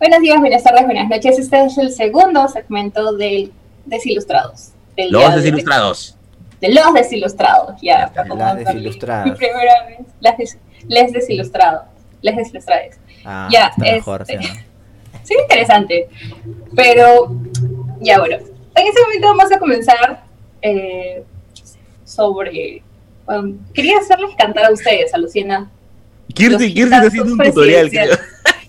Buenos días, buenas tardes, buenas noches. Este es el segundo segmento de Desilustrados. Del los Desilustrados. De, los Desilustrados, ya. Las Desilustradas. Mi primera vez. Las les Desilustrados. Les Desilustrados. Ah, ya, está mejor, este, sí, interesante. Pero, ya bueno. En este momento vamos a comenzar eh, sobre... quería hacerles cantar a ustedes, a Luciana. Kirti, Kirti está haciendo un tutorial, creo.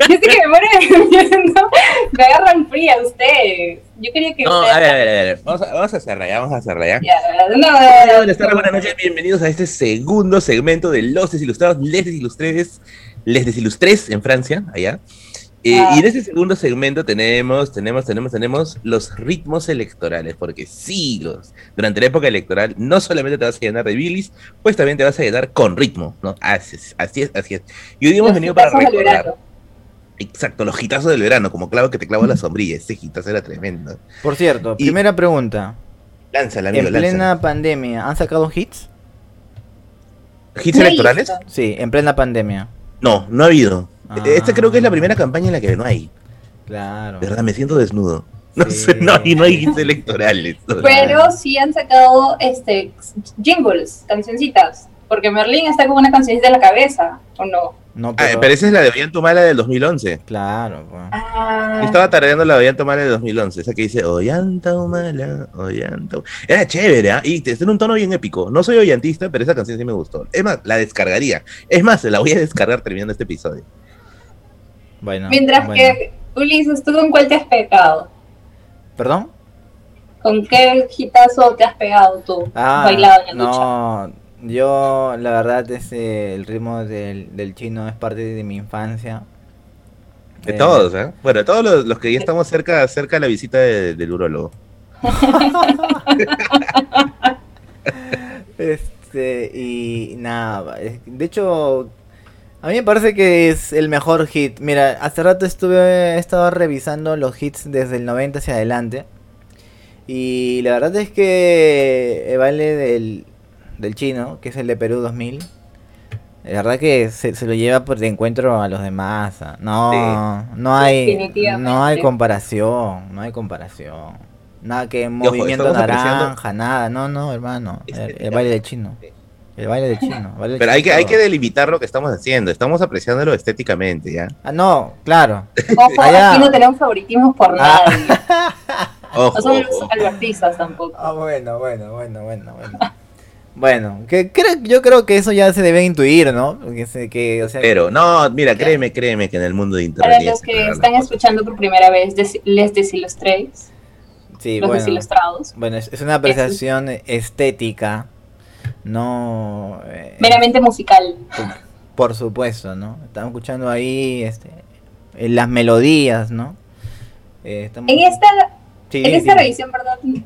Yo sé que me muero me agarran fría ustedes. Yo quería que. No, a ver, a ver, a ver. Vamos a, vamos a hacerla ya, vamos a hacerla ya. ya no, buenas tardes, buenas noches, bienvenidos a este segundo segmento de Los Desilustrados, Les Desilustres, Les Desilustres en Francia, allá. Eh, y en este segundo segmento tenemos, tenemos, tenemos, tenemos los ritmos electorales, porque sí, los, durante la época electoral no solamente te vas a llenar de bilis, pues también te vas a llenar con ritmo, ¿no? Así es, así es, así es. Y hoy hemos venido para recordar. Exacto, los hitazos del verano, como clavo que te clavo la sombrilla, ese hitazo era tremendo. Por cierto, primera pregunta. Lánzala, amigo, En plena pandemia, ¿han sacado hits? ¿Hits electorales? Sí, en plena pandemia. No, no ha habido. Esta creo que es la primera campaña en la que no hay. Claro. verdad, me siento desnudo. No sé, no, y no hay hits electorales. Pero sí han sacado este jingles, cancioncitas. Porque Merlín está con una cancioncita en la cabeza, ¿o no? No, ah, pero... esa es la de Ollantumala del 2011. Claro, pues. Ah. Estaba tarareando la de Ollantumala del 2011, esa que dice Ollantumala, Ollantumala. Era chévere, ¿eh? Y en un tono bien épico. No soy ollantista, pero esa canción sí me gustó. Es más, la descargaría. Es más, la voy a descargar terminando este episodio. Bueno. Mientras que, Ulises, ¿tú con cuál te has pegado? ¿Perdón? ¿Con qué gitazo te has pegado tú? Ah, bailado en la no, yo, la verdad, es el ritmo del, del, chino es parte de mi infancia. De todos, ¿eh? Bueno, de todos los, que ya estamos cerca, cerca de la visita del urólogo. este, y nada, de hecho, a mí me parece que es el mejor hit. Mira, hace rato estuve, he estado revisando los hits desde el 90 hacia adelante. Y la verdad es que el baile del, del chino, que es el de Perú 2000, la verdad que se, lo lleva por de encuentro a los demás. No, no hay, no hay comparación, no hay comparación. Nada que movimiento naranja, nada, no, no, hermano, el, baile del chino. El baile del chino. Pero hay que, hay que delimitar lo que estamos haciendo. Estamos apreciándolo estéticamente, ¿ya? Ah, no, claro. Ojo, aquí no tenemos favoritismos por ah. nadie. no somos albertistas tampoco. Ah, bueno, bueno, bueno, bueno, bueno. Bueno, que yo creo que eso ya se debe intuir, ¿no? Que, Pero, no, mira, créeme, créeme que en el mundo de internet. Para los que están escuchando por primera vez, les desilustréis. Sí, los bueno, desilustrados. Bueno, es, una apreciación estética, no. Eh, Meramente musical. Por, supuesto, ¿no? Estamos escuchando ahí este, las melodías, ¿no? Eh, en esta, en esta revisión, perdón,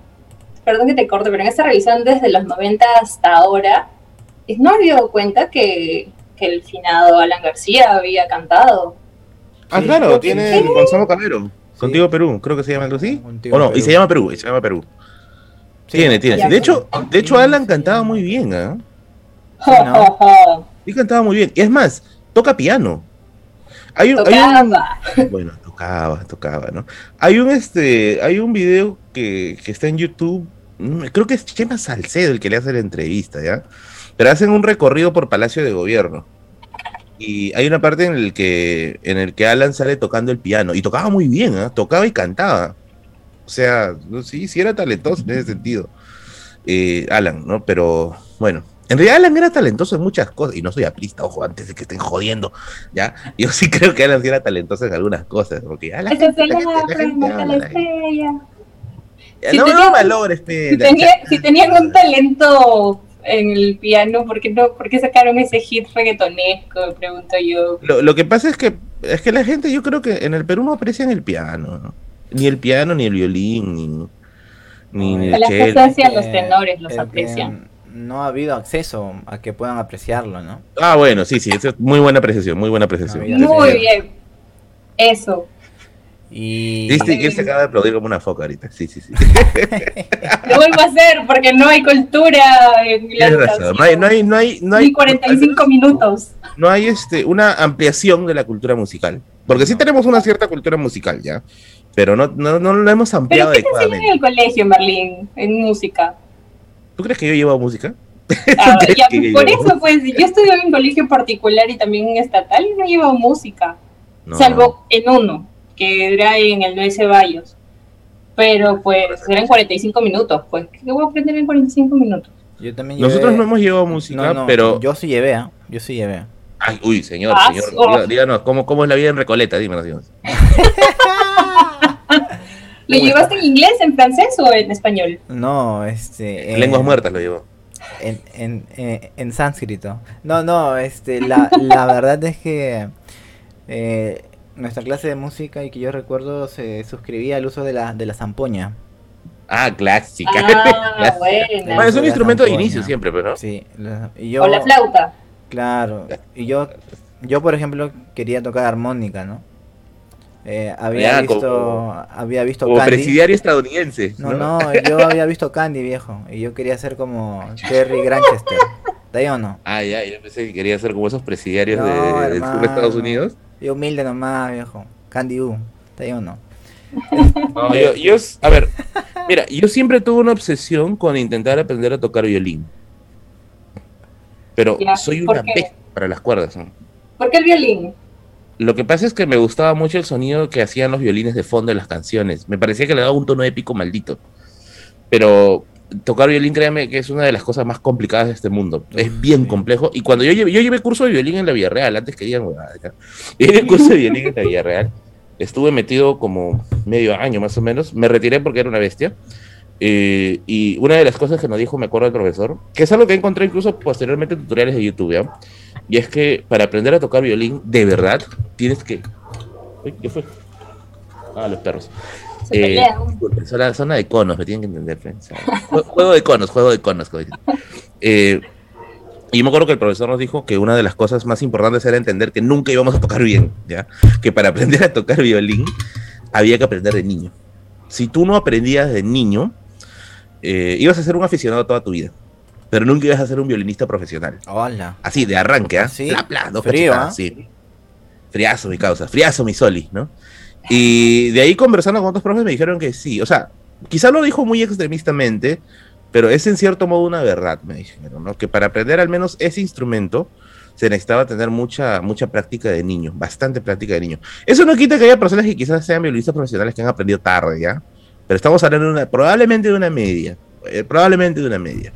perdón que te corte, pero en esta revisión desde los 90 hasta ahora, no me dio cuenta que, el finado Alan García había cantado. Ah, claro, tiene Gonzalo Calero. Contigo Perú, creo que se llama algo así. O no, y se llama Perú, y se llama Perú. tiene, tiene. De hecho, de hecho Alan cantaba muy bien, ¿ah? Sí, cantaba muy bien. Y es más, toca piano. Hay un, bueno, tocaba, tocaba, ¿no? Hay un este, hay un video que, que está en YouTube Mm, creo que es Chema Salcedo el que le hace la entrevista, ¿ya? Pero hacen un recorrido por Palacio de Gobierno. Y hay una parte en el que, en el que Alan sale tocando el piano. Y tocaba muy bien, ¿eh? Tocaba y cantaba. O sea, sí, sí era talentoso en ese sentido. Eh, Alan, ¿no? Pero bueno, en realidad Alan era talentoso en muchas cosas, y no soy aprista, ojo, antes de que estén jodiendo, ¿ya? Yo sí creo que Alan sí era talentoso en algunas cosas, porque Alan... la si no, si, tenían un talento en el piano, ¿por qué, no, ¿por qué sacaron ese hit reggaetonesco? Me pregunto yo. Lo, que pasa es que es que la gente, yo creo que en el Perú no aprecian el piano, ni el piano, ni el violín, ni, ni, el La los tenores los aprecian. No ha habido acceso a que puedan apreciarlo, ¿no? Ah, bueno, sí, sí, es muy buena apreciación, muy buena apreciación. Muy bien. Eso. Y... Viste que se acaba de aplaudir como una foca ahorita. Sí, sí, sí. Lo vuelvo a hacer porque no hay cultura en la razón. No hay, no hay, no hay, no hay, 45 minutos. no hay este, una ampliación de la cultura musical. Porque sí tenemos una cierta cultura musical, ¿ya? Pero no, no, no lo hemos ampliado ¿Pero qué te en el colegio, en Berlín, en música? ¿Tú crees que yo llevo música? Ah, por eso, pues, yo estudié en un colegio particular y también estatal y no llevo música. Salvo en uno, que era en el 9 Ceballos. Pero pues eran 45 minutos, pues. ¿Qué voy a aprender en 45 minutos? Yo también Nosotros no hemos llevado música, pero. Yo sí llevé, ¿eh? Yo sí llevé. Ay, uy, señor, señor, díganos, ¿cómo, ¿cómo es la vida en Recoleta? Díganos, díganos. ¿Lo llevaste en inglés, en francés o en español? No, este. En lenguas muertas lo llevo. En, en, en, en sánscrito. No, no, este, la, la verdad es que eh, nuestra clase de música y que yo recuerdo se suscribía al uso de la, de la zampoña. Ah, clásica. Ah, bueno. es un instrumento de inicio siempre, pero. Sí. y yo, o la flauta. Claro. Y yo, yo, por ejemplo, quería tocar armónica, ¿no? Eh, había, visto, había visto como presidiario estadounidense. No, no, yo había visto Candy, viejo. Y yo quería ser como Terry Granchester. ¿De ahí o no? Ah, ya, yo pensé que quería ser como esos presidiarios de, del sur de Estados Unidos. Yo humilde nomás, viejo. Candy U. ¿De ahí o no? No, yo, yo, a ver, mira, yo siempre tuve una obsesión con intentar aprender a tocar violín. Pero soy una pez para las cuerdas. ¿no? ¿Por qué el violín? Lo que pasa es que me gustaba mucho el sonido que hacían los violines de fondo de las canciones. Me parecía que le daba un tono épico maldito. Pero tocar violín, créame que es una de las cosas más complicadas de este mundo. Es bien complejo. Y cuando yo llevé, yo llevé curso de violín en la Villarreal, antes que digan, yo llevé curso de violín en la Villarreal. Estuve metido como medio año más o menos. Me retiré porque era una bestia. Eh, y una de las cosas que nos dijo, me acuerdo el profesor, que es algo que encontré incluso posteriormente en tutoriales de YouTube, y es que para aprender a tocar violín, de verdad, tienes que... ¿Qué fue? Ah, los perros. Eh, zona, zona, de conos, me tienen que entender. juego de conos, juego de conos. Eh, y me acuerdo que el profesor nos dijo que una de las cosas más importantes era entender que nunca íbamos a tocar bien, ¿ya? Que para aprender a tocar violín había que aprender de niño. Si tú no aprendías de niño, eh, ibas a ser un aficionado toda tu vida pero nunca ibas a ser un violinista profesional. Hola. Así, de arranque, ¿ah? ¿Sí? Frío, ¿ah? sí. Friazo mi causa, friazo mi soli, ¿no? Y de ahí conversando con otros profes me dijeron que sí, o sea, quizá lo dijo muy extremistamente, pero es en cierto modo una verdad, me dijeron, ¿no? Que para aprender al menos ese instrumento se necesitaba tener mucha, mucha práctica de niño, bastante práctica de niño. Eso no quita que haya personas que quizás sean violinistas profesionales que han aprendido tarde, ¿ya? Pero estamos hablando de una, probablemente de una media, eh, probablemente de una media.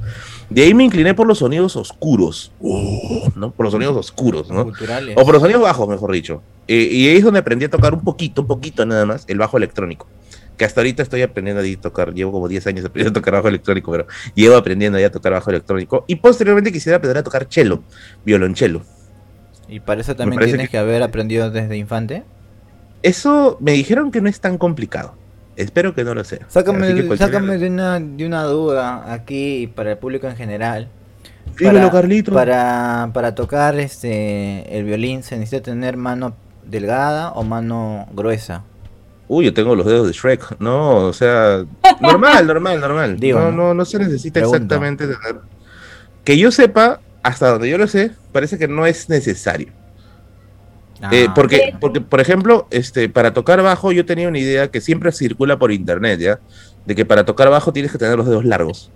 De ahí me incliné por los sonidos oscuros, ¿no? Por los sonidos oscuros, ¿no? O por los sonidos bajos, mejor dicho. Eh, y ahí es donde aprendí a tocar un poquito, un poquito nada más, el bajo electrónico. Que hasta ahorita estoy aprendiendo a tocar, llevo como 10 años aprendiendo a tocar bajo electrónico, pero llevo aprendiendo a tocar bajo electrónico. Y posteriormente quisiera aprender a tocar cello, violonchelo. ¿Y para eso también tienes que haber aprendido desde infante? Eso me dijeron que no es tan complicado. Espero que no lo sea. Sácame, de, una, de una duda aquí para el público en general. Dímelo, Carlito. Para, para tocar este el violín se necesita tener mano delgada o mano gruesa. Uy, yo tengo los dedos de Shrek. No, o sea, normal, normal, normal. no, no, no se necesita exactamente tener. Que yo sepa, hasta donde yo lo sé, parece que no es necesario. Eh, ah. porque, porque, por ejemplo, este, para tocar bajo yo tenía una idea que siempre circula por internet, ¿ya? De que para tocar bajo tienes que tener los dedos largos.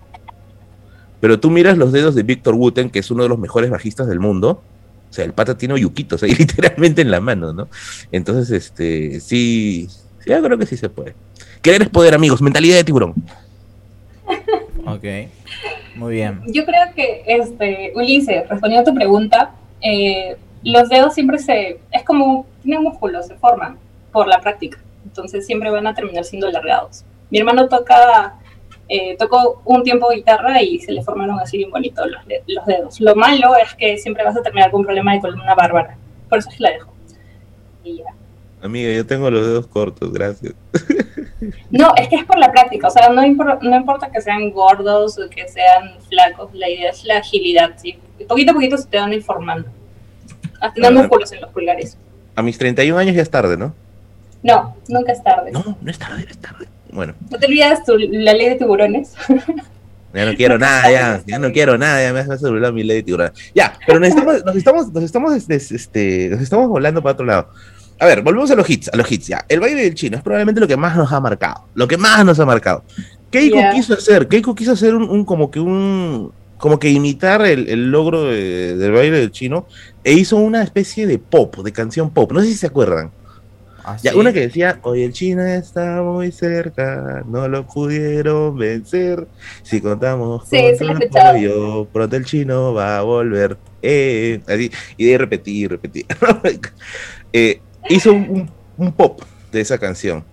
Pero tú miras los dedos de Victor Wooten, que es uno de los mejores bajistas del mundo. O sea, el pata tiene yuquitos ahí literalmente en la mano, ¿no? Entonces, este, sí, sí, yo creo que sí se puede. Querer es poder, amigos, mentalidad de tiburón. Ok, muy bien. Yo creo que, este, Ulises, respondiendo a tu pregunta, eh, los dedos siempre se, es como, tienen músculos, se forman por la práctica, entonces siempre van a terminar siendo alargados. Mi hermano toca, eh, tocó un tiempo guitarra y se le formaron así bien bonitos los, los, dedos. Lo malo es que siempre vas a terminar con un problema de columna bárbara, por eso es que la dejo. Y ya. Amiga, yo tengo los dedos cortos, gracias. No, es que es por la práctica, o sea, no, no importa que sean gordos o que sean flacos, la idea es la agilidad, ¿sí? Poquito a poquito se te van a ir formando hasta músculos en los pulgares. A mis 31 años ya es tarde, ¿no? No, nunca es tarde. No, no es tarde, no es tarde. Bueno. ¿No te olvidas tu, la ley de tiburones? Ya no quiero nada, ya, ya no quiero nada, ya me hace celular mi ley de Ya, pero necesitamos, nos estamos, nos estamos, este, este, nos estamos volando para otro lado. A ver, volvemos a los hits, a los hits, ya. El baile del chino es probablemente lo que más nos ha marcado, lo que más nos ha marcado. Keiko quiso hacer, Keiko quiso hacer un, como que un, como que imitar el, logro del baile del chino e hizo una especie de pop, de canción pop. No sé si se acuerdan. ¿Ah, ya, una que decía, hoy el chino está muy cerca, no lo pudieron vencer. Si contamos sí, con sí, apoyo, pronto el chino va a volver. Eh, así, y de repetir, repetir. eh, hizo un, pop de esa canción.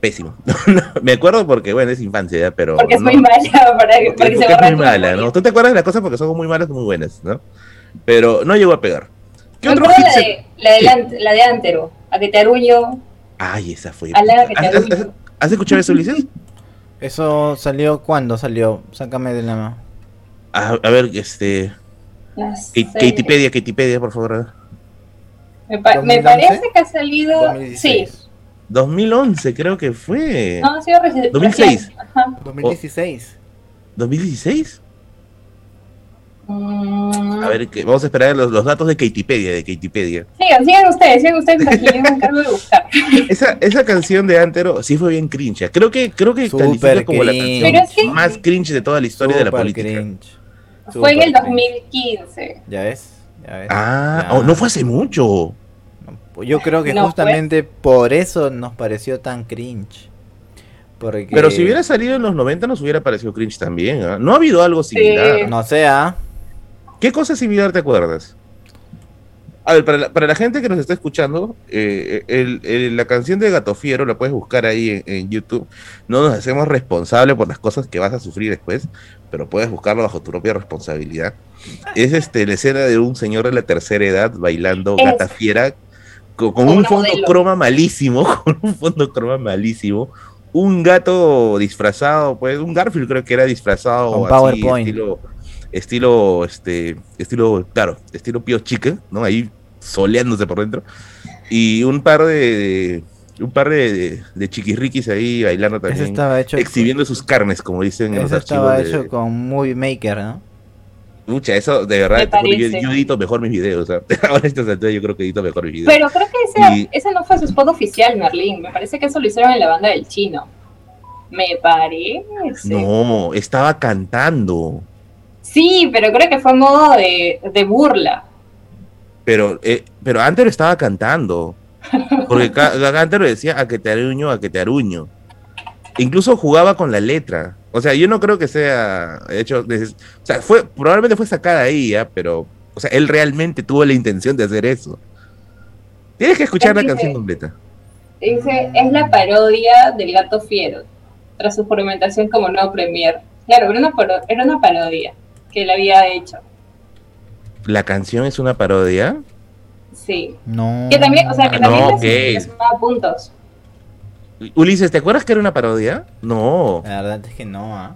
Pésimo. me acuerdo porque, bueno, es infancia, pero. Porque es muy mala. Para, porque, se es muy mala, ¿no? Tú te acuerdas de las cosas porque son muy malas o muy buenas, ¿no? Pero no llegó a pegar. ¿Qué otro la, de, la, de, la de Antero, a que te aruño. Ay, esa fue. ¿Has, ¿Has, escuchado eso, Ulises? ¿Eso salió cuándo salió? Sácame de la mano. A, a ver, este. Katipedia, Katipedia, por favor. Me, parece que ha salido. 2016. Sí. 2011, creo que fue. No, ha sido reciente. 2006. Ajá. 2016. ¿2016? A ver, que vamos a esperar los, los, datos de Katipedia, de Katipedia. Sigan, sigan ustedes, sigan ustedes aquí, yo me encargo de buscar. Esa, esa canción de Antero sí fue bien cringe. Creo que, creo que califica como la canción más cringe de toda la historia de la política. Cringe. Fue en el 2015. ¿Ya ves? ¿Ya ves? Ah, oh, no fue hace mucho. Yo creo que justamente por eso nos pareció tan cringe. Porque... Pero si hubiera salido en los 90 nos hubiera parecido cringe también. ¿ah? No ha habido algo similar. No sea. ¿Qué cosa similar te acuerdas? A ver, para la, gente que nos está escuchando, eh, la canción de Gato Fiero la puedes buscar ahí en, YouTube. No nos hacemos responsables por las cosas que vas a sufrir después, pero puedes buscarlo bajo tu propia responsabilidad. Es este, la escena de un señor de la tercera edad bailando Gata Fiera con, un fondo croma malísimo, con un fondo croma malísimo. Un gato disfrazado, pues, un Garfield creo que era disfrazado con PowerPoint estilo, este, estilo, claro, estilo Pío Chica, ¿no? Ahí soleándose por dentro. Y un par de, un par de, de, chiquirriquis ahí bailando también. Estaba hecho exhibiendo sus carnes, como dicen en los estaba hecho con Movie Maker, ¿no? Mucha, eso de verdad, yo, yo, edito mejor mis videos. O sea, ahora yo creo que edito mejor mis videos. Pero creo que ese, no fue su spot oficial, Merlin. Me parece que eso lo hicieron en la banda del chino. Me parece. No, estaba cantando. Sí, pero creo que fue modo de, de burla. Pero, eh, pero antes lo estaba cantando. Porque antes lo decía a que te aruño, a que te aruño. Incluso jugaba con la letra. O sea, yo no creo que sea hecho. o sea, fue, probablemente fue sacada ahí, ¿ya? pero. O sea, él realmente tuvo la intención de hacer eso. Tienes que escuchar la canción completa. Dice, es la parodia del gato fiero, tras su formentación como nuevo premier. Claro, era una, era una parodia que él había hecho. ¿La canción es una parodia? Sí. No. Que también, o sea, que también no, le sumaba puntos. Ulises, ¿te acuerdas que era una parodia? No. La verdad es que no, ¿ah?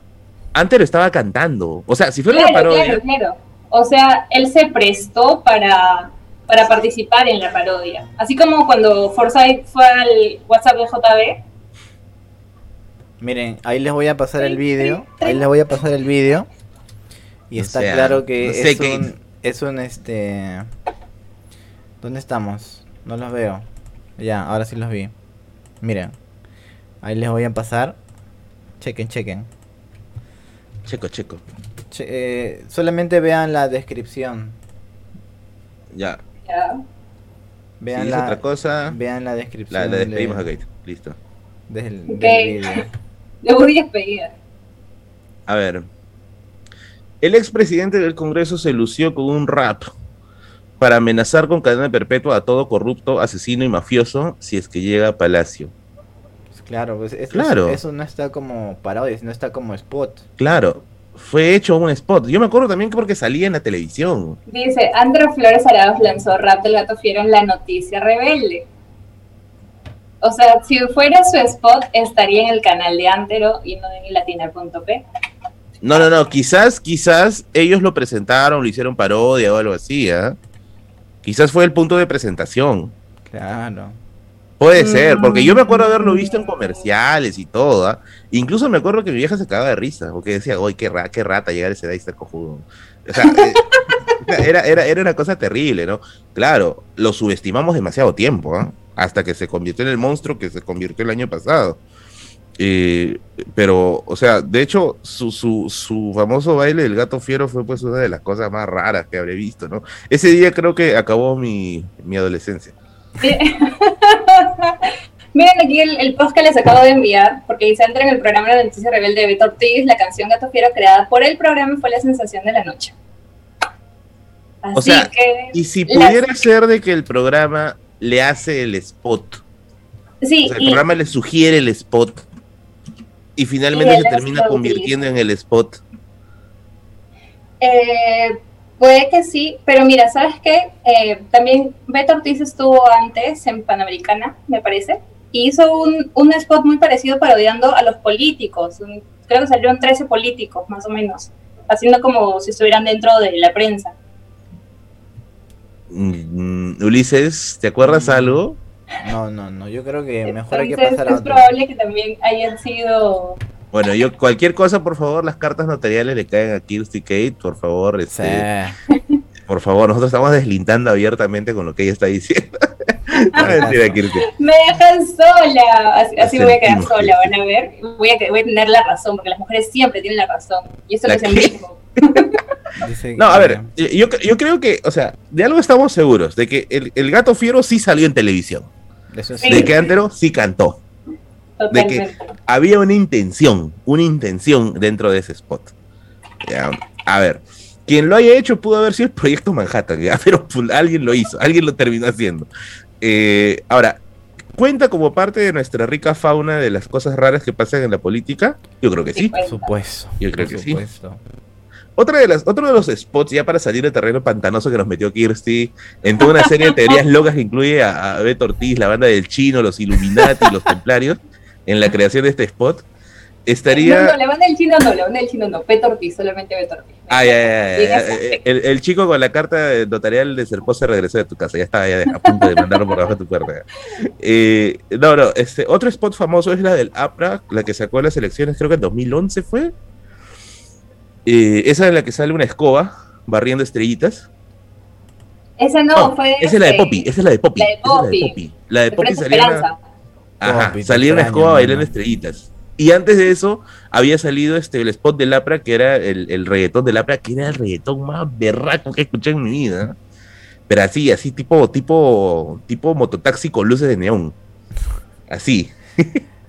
Antes lo estaba cantando. O sea, si fuera una parodia. Claro, claro. O sea, él se prestó para, para participar en la parodia. Así como cuando Forsyth fue al WhatsApp de JB. Miren, ahí les voy a pasar el vídeo. Ahí les voy a pasar el vídeo. Y está claro que es, un, es un este... ¿Dónde estamos? No los veo. Ya, ahora sí los vi. Miren. Ahí les voy a pasar. Chequen, chequen. Checo, checo. Eh, solamente vean la descripción. Ya. Ya. Vean la, otra cosa. Vean la descripción. La, despedimos de, Listo. Del, okay. Le voy a despedir. A ver. El expresidente del Congreso se lució con un rap para amenazar con cadena perpetua a todo corrupto, asesino y mafioso si es que llega a Palacio. Claro, pues claro. Eso, no está como parodia, no está como spot. Claro, fue hecho un spot. Yo me acuerdo también que porque salía en la televisión. Dice, Andrés Flores Arauz lanzó Rap del Gato Fiero en La Noticia Rebelde. O sea, si fuera su spot, estaría en el canal de Antero y no en latina.p. No, no, no, quizás, quizás ellos lo presentaron, lo hicieron parodia o algo así, ¿eh? Quizás fue el punto de presentación. Claro. Puede ser, porque yo me acuerdo haberlo visto en comerciales y todo. ¿ah? Incluso me acuerdo que mi vieja se cagaba de risa, porque decía, uy, qué, qué rata llegar a ese Dexter cojudo. O sea, eh, era, era, era una cosa terrible, ¿no? Claro, lo subestimamos demasiado tiempo, ¿ah? hasta que se convirtió en el monstruo que se convirtió el año pasado. Eh, pero, o sea, de hecho, su, su, su, famoso baile del gato fiero fue pues una de las cosas más raras que habré visto, ¿no? Ese día creo que acabó mi, mi adolescencia. Miren aquí el, post que les acabo de enviar, porque dice, entra en el programa de Noticia Rebelde de Beto Ortiz, la canción Gato Fiero creada por el programa fue la sensación de la noche. Así o sea, que y si pudiera ser de que el programa le hace el spot, sí, el programa le sugiere el spot, y finalmente se termina convirtiendo en el spot. Eh, puede que sí, pero mira, ¿sabes qué? Eh, también Beto Ortiz estuvo antes en Panamericana, me parece, y hizo un, un spot muy parecido parodiando a los políticos. Creo que salieron 13 políticos, más o menos, haciendo como si estuvieran dentro de la prensa. Mm, Ulises, ¿te acuerdas mm. algo? No, no, no, yo creo que mejor hay que pasar a Es probable que también hayan sido... Bueno, yo cualquier cosa, por favor, las cartas notariales le caen a Kirsty Kate, por favor, este, por favor, nosotros estamos deslintando abiertamente con lo que ella está diciendo. Me dejan sola, así, voy a quedar sola, van a ver, voy a, voy a tener la razón, porque las mujeres siempre tienen la razón, y eso lo es el mismo. no, a ver, yo, yo, creo que, o sea, de algo estamos seguros, de que el, el gato fiero sí salió en televisión. De que Antero sí cantó. De que había una intención, una intención dentro de ese spot. a ver, quien lo haya hecho pudo haber sido el proyecto Manhattan, pero pues, alguien lo hizo, alguien lo terminó haciendo. Eh, ahora, ¿cuenta como parte de nuestra rica fauna de las cosas raras que pasan en la política? Yo creo que sí. Por supuesto. Yo creo que sí. Otra de las, otro de los spots, ya para salir del terreno pantanoso que nos metió Kirsty, en toda una serie de teorías locas que incluye a, Beto Ortiz, la banda del chino, los Illuminati, los templarios, en la creación de este spot, estaría... No, no, la banda del chino no, la banda del chino no, Beto Ortiz, solamente Beto Ortiz. Ah, ya, ya, ya. El, chico con la carta notarial de Serpó se regresó de tu casa, ya estaba ya a punto de mandarlo por abajo de tu puerta. Eh, no, no, este, otro spot famoso es la del APRA, la que sacó las elecciones, creo que en 2011 fue eh, esa es la que sale una escoba barriendo estrellitas. Esa no, fue. Esa es la de Poppy, esa es la de Poppy. La de Poppy. La de Poppy, salía una, ajá, salía una escoba bailando estrellitas. Y antes de eso había salido este el spot de Lapra, que era el, el reggaetón de Lapra, que era el reggaetón más berraco que escuché en mi vida. Pero así, así, tipo, tipo, tipo mototaxi con luces de neón. Así.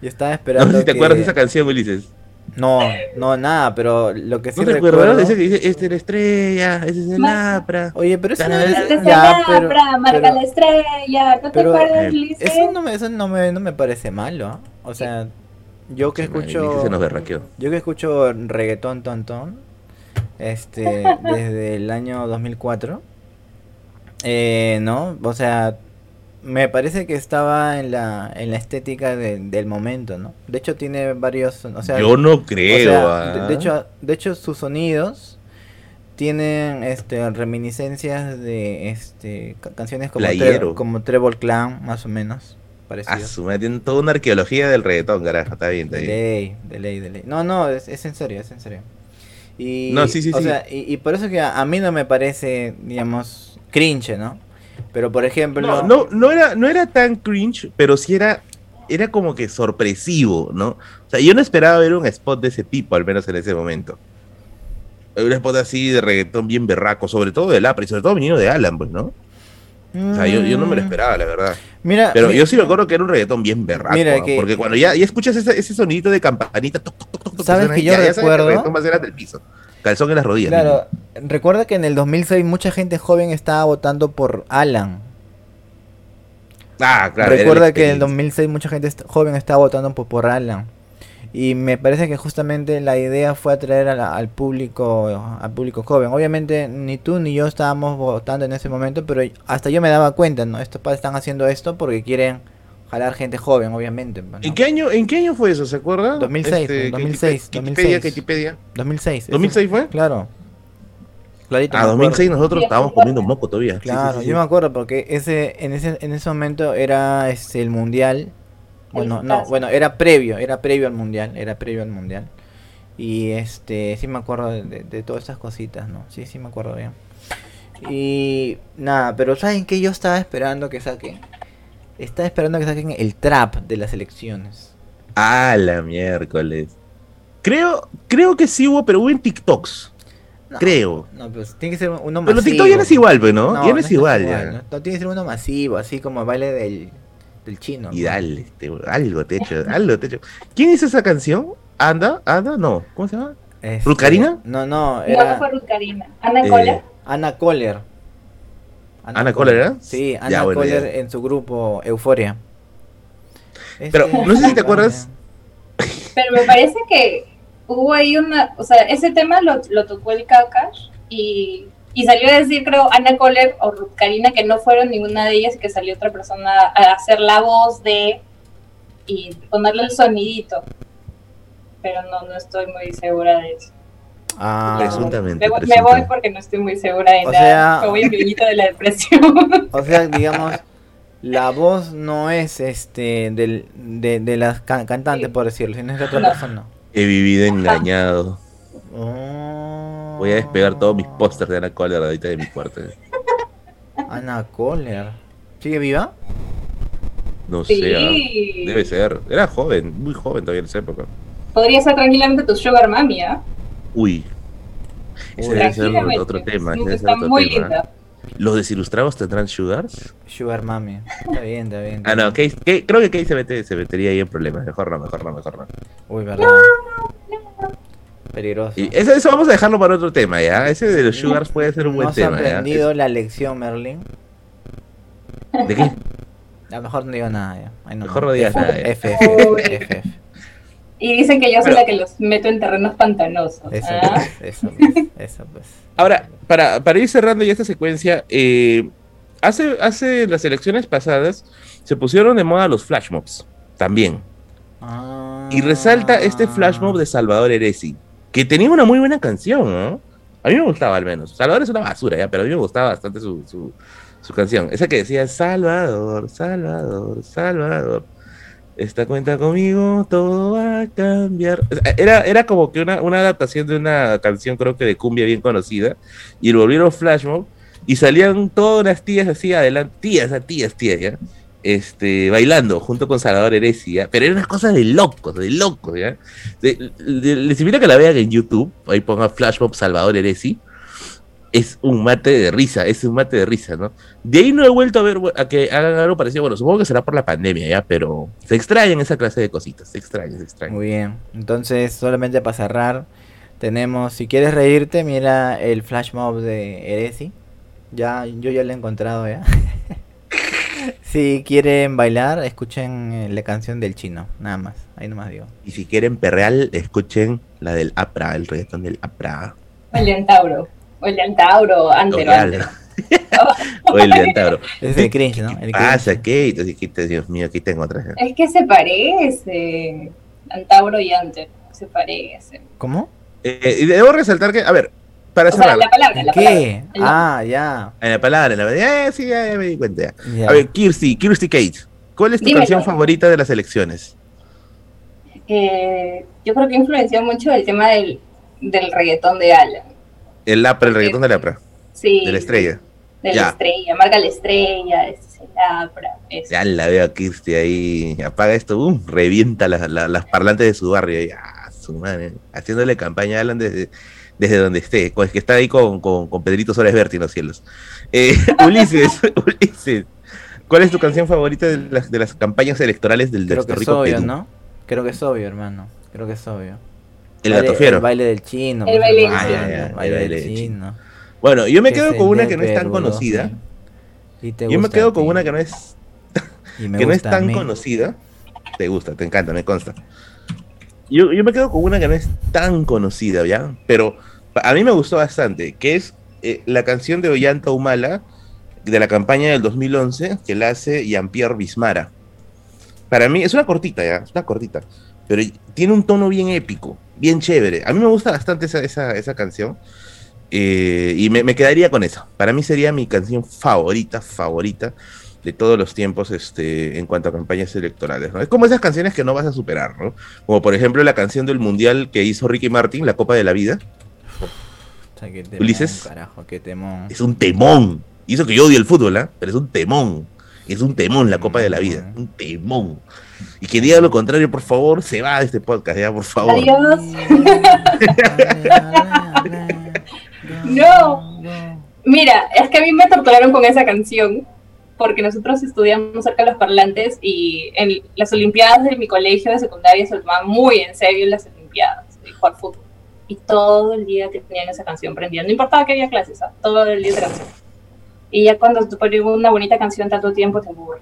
Yo estaba esperando. No sé si te acuerdas de esa canción, Ulises. No, no, nada, pero lo que sí ¿No te recuerdo... Dice que dice, este es la estrella, ese es el Apra. Oye, pero eso no es... Este es el Apra, marca la estrella, ¿no te acuerdas, Lice? Eso, no me, eso no, me, no me parece malo, o sea, yo que escucho... Yo que escucho reggaetón tontón, este, desde el año 2004, eh, ¿no? O sea, me parece que estaba en la, en la estética del momento, ¿no? De hecho tiene varios, o sea, yo no creo. de, ah. hecho, de hecho sus sonidos tienen este reminiscencias de este canciones como como Treble Clan más o menos. Parecido. Ah, tienen toda una arqueología del reggaetón, carajo, está bien, está de Ley, de ley, de ley. No, no, es, es en serio, es en serio. Y, no, sí, sí, o Sea, y, y, por eso que a, a mí no me parece, digamos, cringe, ¿no? Pero por ejemplo. No, no, no, era, no era tan cringe, pero sí era, era como que sorpresivo, ¿no? O sea, yo no esperaba ver un spot de ese tipo, al menos en ese momento. Un spot así de reggaetón bien berraco, sobre todo de Lapra y sobre todo viniendo de Alan, pues, ¿no? O sea, yo, yo, no me lo mm. esperaba, la verdad. Mira, pero yo sí me acuerdo que era un reggaetón bien berraco. Mira que, porque cuando ya, ya escuchas ese, ese sonidito de campanita, toc, toc, toc, ¿sabes que yo ya, recuerdo? Ya sabes que del piso. Calzón en las rodillas. Claro, recuerda que en el 2006 mucha gente joven estaba votando por Alan. Ah, claro. Recuerda que en el 2006 mucha gente joven estaba votando por, por Alan. Y me parece que justamente la idea fue atraer al público al público joven. Obviamente ni tú ni yo estábamos votando en ese momento, pero hasta yo me daba cuenta, ¿no? Estos padres están haciendo esto porque quieren jalar gente joven, obviamente. ¿En qué año en qué año fue eso, se acuerda? 2006, 2006, 2006. 2006. 2006. 2006 fue? Claro. Clarito, a 2006 nosotros estábamos comiendo moco todavía. Claro, yo me acuerdo porque ese en ese en ese momento era este, el mundial. Bueno, no, bueno, era previo, era previo al mundial, era previo al mundial. Y este, sí me acuerdo de, todas esas cositas, ¿no? Sí, sí me acuerdo bien. Y nada, pero ¿saben qué? Yo estaba esperando que saquen. Estaba esperando que saquen el trap de las elecciones. Ah, la miércoles. Creo, creo que sí hubo, pero hubo en TikToks. creo. No, pues tiene que ser uno masivo. Pero TikTok ya no es igual, pues, ¿no? ya no es igual, ya. ¿no? tiene que ser uno masivo, así como el baile del, del chino. Y dale, este, algo te algo te hecho. ¿Quién hizo esa canción? ¿Anda? ¿Anda? No. ¿Cómo se llama? Este, ¿Rucarina? No, no. Era... No, fue Rucarina. ¿Ana eh, Coller? Ana Coller. Ana, Coller, ¿eh? Sí, Ana Coller en su grupo Euforia. Pero no sé si te acuerdas. Pero me parece que hubo ahí una, o sea, ese tema lo, lo tocó el Kakash y, y, salió a decir, creo, Ana Coller o Ruth Karina, que no fueron ninguna de ellas y que salió otra persona a hacer la voz de y ponerle el sonidito. Pero no, no estoy muy segura de eso. Ah, presuntamente, me, me, voy porque no estoy muy segura de nada. Sea, voy a de la depresión. O sea, digamos, la voz no es este del, de, de las cantantes, por decirlo, sino es de otra persona. He vivido engañado. Oh. Voy a despegar todos mis pósters de Ana Coller ahorita de mi cuarto. Ana Coller. ¿Sigue viva? No sé, ¿ah? debe ser. Era joven, muy joven todavía en esa época. Podría ser tranquilamente tu sugar mami, ¿ah? Uy. Ese debe ser otro tema. Está muy linda. ¿Los desilustrados tendrán sugars? Sugar mami. Está bien, está bien. ah, no, creo que Kay se, se metería ahí en problemas. Mejor no, mejor no, mejor no. Uy, verdad. Peligroso. Y eso, eso, vamos a dejarlo para otro tema, ¿ya? Ese de los sugars puede ser un buen tema. ¿No has aprendido la lección, Merlin? ¿De qué? A mejor no digo nada, ya. mejor no digas nada. F, F, F, Y dicen que yo soy la que los meto en terrenos pantanosos. Eso, ¿ah? eso, pues, eso pues. Ahora, para, para ir cerrando ya esta secuencia, eh, hace, hace las elecciones pasadas se pusieron de moda los flash mobs también. Ah. Y resalta este flash mob de Salvador Eresi, que tenía una muy buena canción, ¿no? A mí me gustaba al menos. Salvador es una basura, ya, pero a mí me gustaba bastante su, su, su canción. Esa que decía Salvador, Salvador, Salvador esta cuenta conmigo, todo va a cambiar. Era, era como que una, una adaptación de una canción, creo que de cumbia bien conocida, y lo volvieron flash mob, y salían todas las tías así adelante, tías, tías, tías, ¿ya? Este, bailando junto con Salvador Heresia, pero era una cosa de locos, de locos, ¿ya? les invito a que la vean en YouTube, ahí ponga Flash Mob Salvador Heresi, es un mate de risa, es un mate de risa, ¿no? De ahí no he vuelto a ver a que hagan algo parecido, bueno, supongo que será por la pandemia ya, pero se extrañan esa clase de cositas, se extrañan, se extrañan. Muy bien, entonces solamente para cerrar, tenemos, si quieres reírte, mira el flash mob de Eresi, ya, yo ya lo he encontrado ya. si quieren bailar, escuchen eh, la canción del chino, nada más, ahí nomás digo. Y si quieren perreal, escuchen la del APRA, el reggaetón del APRA. El. O el Antauro, Antero, o el Antauro. Es el cringe, ¿no? ¿Qué pasa, Kate? Dios mío, aquí tengo otra. Es que se parece. Antauro y Antero. Se parece. ¿Cómo? Eh, y debo resaltar que, a ver, para cerrar. la palabra, la ¿Qué? Ah, ya. En la palabra, en la palabra. Eh, sí, ya, me di cuenta. Ya. A ver, Kirsty, Kirsty Kate. ¿Cuál es tu canción favorita de las elecciones? Eh, yo creo que influenció mucho el tema del, del reggaetón de Alan. El Lapra, el reggaetón de Lapra. Sí. De la estrella. De la estrella, marca la estrella, este es el Lapra. Ya la veo a Kirsty ahí, apaga esto, uh, revienta las parlantes de su barrio, ya, su madre, haciéndole campaña a Alan desde, desde donde esté, pues que está ahí con, con, con Pedrito Suárez Berti en los cielos. Eh, Ulises, Ulises, ¿cuál es tu canción favorita de las, de las campañas electorales del Creo que es obvio, ¿no? Creo que es obvio, hermano, creo que es obvio. El gato fiero. El baile del chino. El baile del chino. baile del chino. Bueno, yo me quedo con una que no es tan conocida. Yo me quedo con una que no es que no es tan conocida. Te gusta, te encanta, me consta. Yo, yo me quedo con una que no es tan conocida, ¿ya? Pero a mí me gustó bastante, que es eh, la canción de Ollanta Humala de la campaña del 2011 que la hace Jean-Pierre Bismara. Para mí es una cortita, ¿ya? Es una cortita. Pero tiene un tono bien épico bien chévere. A mí me gusta bastante esa, esa, esa canción. Eh, y me, quedaría con eso. Para mí sería mi canción favorita, favorita de todos los tiempos este, en cuanto a campañas electorales. ¿no? Es como esas canciones que no vas a superar, ¿no? Como por ejemplo la canción del Mundial que hizo Ricky Martin, La Copa de la Vida. Ulises. Es un temón. Y eso que yo odio el fútbol, ¿ah? Pero es un temón. Es un temón la Copa de la Vida. Un temón. Y que diga lo contrario, por favor, se va de este podcast, ya, por favor. Adiós. no. Mira, es que a mí me torturaron con esa canción porque nosotros estudiamos cerca de los parlantes y en las olimpiadas de mi colegio de secundaria se tomaban muy en serio las olimpiadas de jugar fútbol. Y todo el día tenían esa canción prendida. No importaba que había clases, ¿ah? todo el día de canción. Y ya cuando tú pones una bonita canción tanto tiempo te aburre.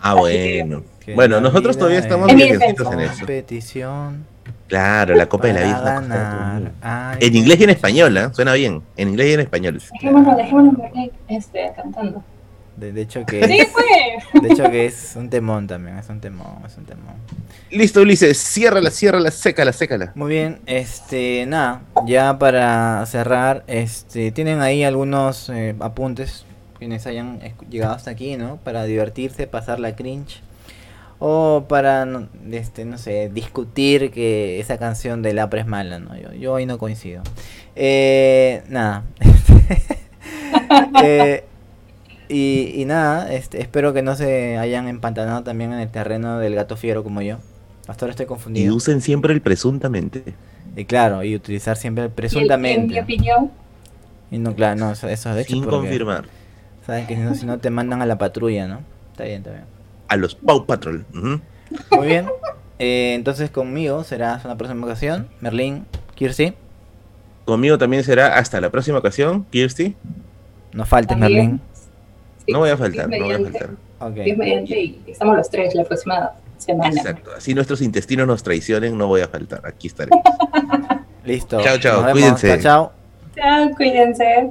Ah, bueno. Bueno, nosotros todavía estamos en eso. Competición. Claro, la Copa de la Vida. En inglés y en español, ¿eh? Suena bien. En inglés y en español. Dejémonos, dejémonos este, cantando. De, hecho que sí, fue. de hecho que es un temón también, es un temón, es un temón. Listo, Ulises, ciérrala, ciérrala, sécala, sécala. Muy bien, este, nada, ya para cerrar, este, tienen ahí algunos eh, apuntes quienes hayan llegado hasta aquí, ¿no? Para divertirse, pasar la cringe. O para, este, no sé, discutir que esa canción de Lapra es mala, ¿no? Yo, yo ahí no coincido. Eh, nada. eh, y, nada, este, espero que no se hayan empantanado también en el terreno del gato fiero como yo. Hasta ahora estoy confundido. Y usen siempre el presuntamente. Y claro, y utilizar siempre el presuntamente. ¿Y en mi opinión. Y no, claro, no, eso, es de hecho. Sin confirmar. Saben que si no, te mandan a la patrulla, ¿no? Está bien, está bien. A los Pau Patrol. Muy bien. Eh, entonces conmigo será una próxima ocasión. Merlín, Kirsi. Conmigo también será hasta la próxima ocasión, Kirsi. No faltes, Merlín. no voy a faltar, no voy a faltar. Okay. mediante y estamos los tres la próxima semana. Exacto. Así nuestros intestinos nos traicionen, no voy a faltar. Aquí estaré. Listo. Chao, chao. Cuídense. Chao, chao. Chao, cuídense.